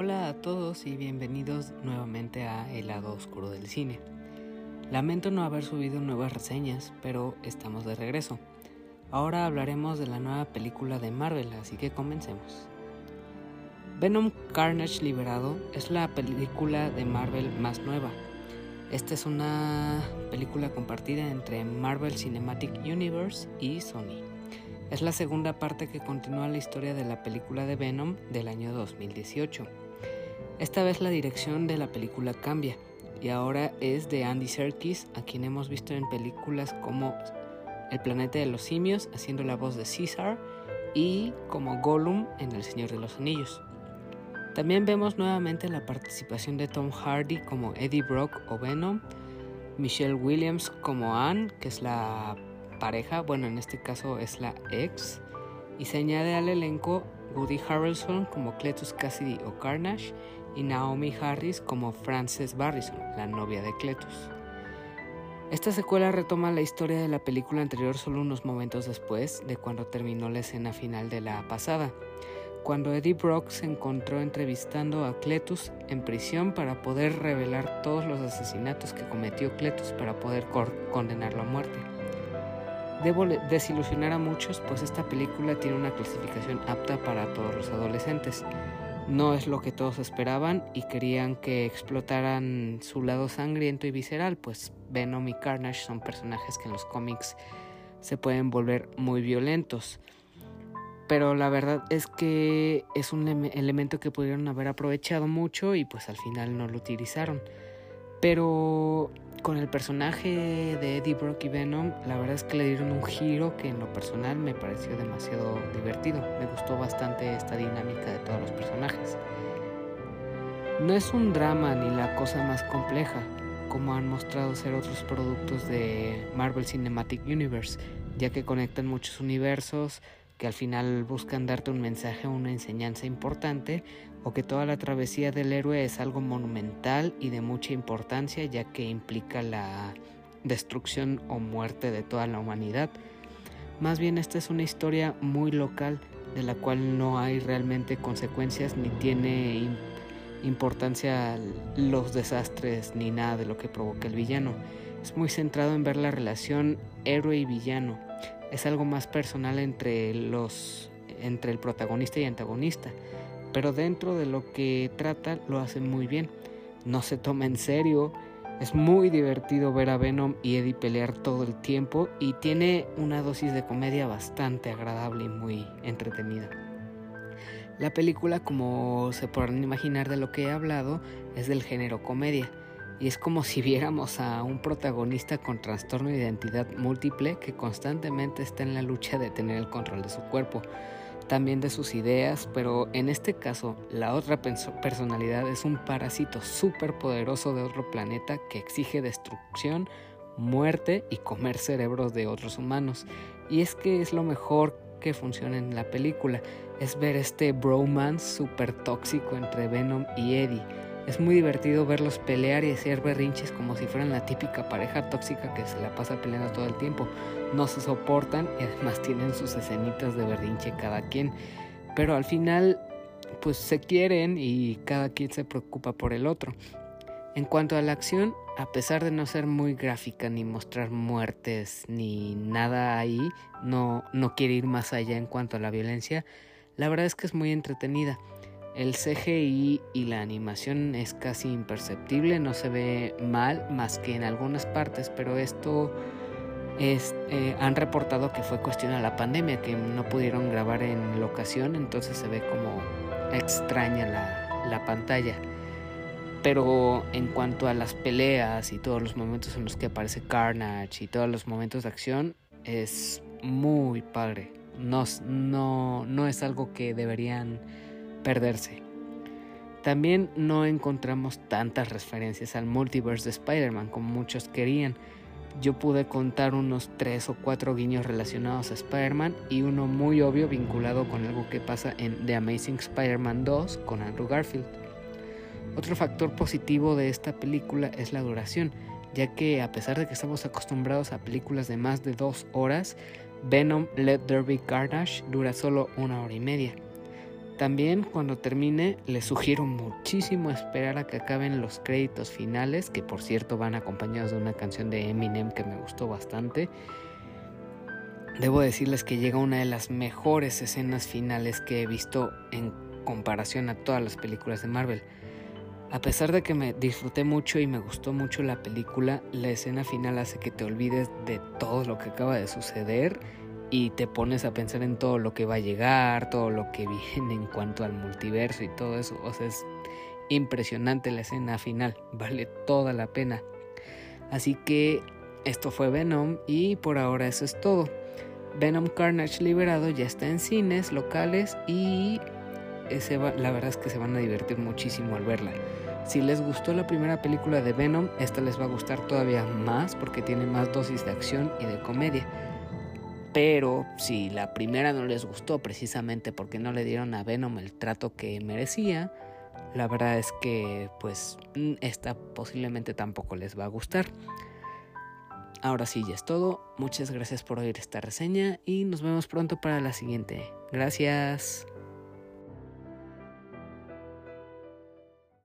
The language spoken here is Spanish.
Hola a todos y bienvenidos nuevamente a El lado oscuro del cine. Lamento no haber subido nuevas reseñas, pero estamos de regreso. Ahora hablaremos de la nueva película de Marvel, así que comencemos. Venom Carnage Liberado es la película de Marvel más nueva. Esta es una película compartida entre Marvel Cinematic Universe y Sony. Es la segunda parte que continúa la historia de la película de Venom del año 2018. Esta vez la dirección de la película cambia y ahora es de Andy Serkis, a quien hemos visto en películas como El planeta de los simios, haciendo la voz de Caesar, y como Gollum en El Señor de los Anillos. También vemos nuevamente la participación de Tom Hardy como Eddie Brock o Venom, Michelle Williams como Anne, que es la pareja, bueno en este caso es la ex, y se añade al elenco Woody Harrelson como Cletus Cassidy o Carnage y Naomi Harris como Frances Barrison, la novia de Cletus. Esta secuela retoma la historia de la película anterior solo unos momentos después de cuando terminó la escena final de la pasada, cuando Eddie Brock se encontró entrevistando a Cletus en prisión para poder revelar todos los asesinatos que cometió Cletus para poder condenarlo a muerte. Debo desilusionar a muchos, pues esta película tiene una clasificación apta para todos los adolescentes. No es lo que todos esperaban y querían que explotaran su lado sangriento y visceral, pues Venom y Carnage son personajes que en los cómics se pueden volver muy violentos. Pero la verdad es que es un elemento que pudieron haber aprovechado mucho y pues al final no lo utilizaron. Pero con el personaje de Eddie Brock y Venom, la verdad es que le dieron un giro que en lo personal me pareció demasiado divertido. Me gustó bastante esta dinámica de todos los personajes. No es un drama ni la cosa más compleja, como han mostrado ser otros productos de Marvel Cinematic Universe, ya que conectan muchos universos, que al final buscan darte un mensaje o una enseñanza importante, o que toda la travesía del héroe es algo monumental y de mucha importancia ya que implica la destrucción o muerte de toda la humanidad. Más bien esta es una historia muy local de la cual no hay realmente consecuencias ni tiene importancia los desastres ni nada de lo que provoca el villano. Es muy centrado en ver la relación héroe y villano. Es algo más personal entre los entre el protagonista y antagonista pero dentro de lo que trata lo hace muy bien. No se toma en serio, es muy divertido ver a Venom y Eddie pelear todo el tiempo y tiene una dosis de comedia bastante agradable y muy entretenida. La película, como se podrán imaginar de lo que he hablado, es del género comedia y es como si viéramos a un protagonista con trastorno de identidad múltiple que constantemente está en la lucha de tener el control de su cuerpo también de sus ideas, pero en este caso la otra personalidad es un parásito súper poderoso de otro planeta que exige destrucción, muerte y comer cerebros de otros humanos. Y es que es lo mejor que funciona en la película, es ver este bromance súper tóxico entre Venom y Eddie es muy divertido verlos pelear y hacer berrinches como si fueran la típica pareja tóxica que se la pasa peleando todo el tiempo. No se soportan y además tienen sus escenitas de berrinche cada quien. Pero al final pues se quieren y cada quien se preocupa por el otro. En cuanto a la acción, a pesar de no ser muy gráfica ni mostrar muertes ni nada ahí, no, no quiere ir más allá en cuanto a la violencia, la verdad es que es muy entretenida. El CGI y la animación es casi imperceptible, no se ve mal más que en algunas partes, pero esto es, eh, han reportado que fue cuestión de la pandemia, que no pudieron grabar en locación, entonces se ve como extraña la, la pantalla. Pero en cuanto a las peleas y todos los momentos en los que aparece Carnage y todos los momentos de acción, es muy padre. No, no, no es algo que deberían perderse. También no encontramos tantas referencias al multiverse de Spider-Man como muchos querían. Yo pude contar unos 3 o 4 guiños relacionados a Spider-Man y uno muy obvio vinculado con algo que pasa en The Amazing Spider-Man 2 con Andrew Garfield. Otro factor positivo de esta película es la duración, ya que a pesar de que estamos acostumbrados a películas de más de 2 horas, Venom Let There Be Carnage dura solo una hora y media. También cuando termine les sugiero muchísimo esperar a que acaben los créditos finales, que por cierto van acompañados de una canción de Eminem que me gustó bastante. Debo decirles que llega una de las mejores escenas finales que he visto en comparación a todas las películas de Marvel. A pesar de que me disfruté mucho y me gustó mucho la película, la escena final hace que te olvides de todo lo que acaba de suceder y te pones a pensar en todo lo que va a llegar, todo lo que viene en cuanto al multiverso y todo eso. O sea, es impresionante la escena final, vale toda la pena. Así que esto fue Venom y por ahora eso es todo. Venom Carnage Liberado ya está en cines locales y la verdad es que se van a divertir muchísimo al verla. Si les gustó la primera película de Venom, esta les va a gustar todavía más porque tiene más dosis de acción y de comedia. Pero si la primera no les gustó precisamente porque no le dieron a Venom el trato que merecía, la verdad es que pues mm, esta posiblemente tampoco les va a gustar. Ahora sí, ya es todo. Muchas gracias por oír esta reseña y nos vemos pronto para la siguiente. Gracias.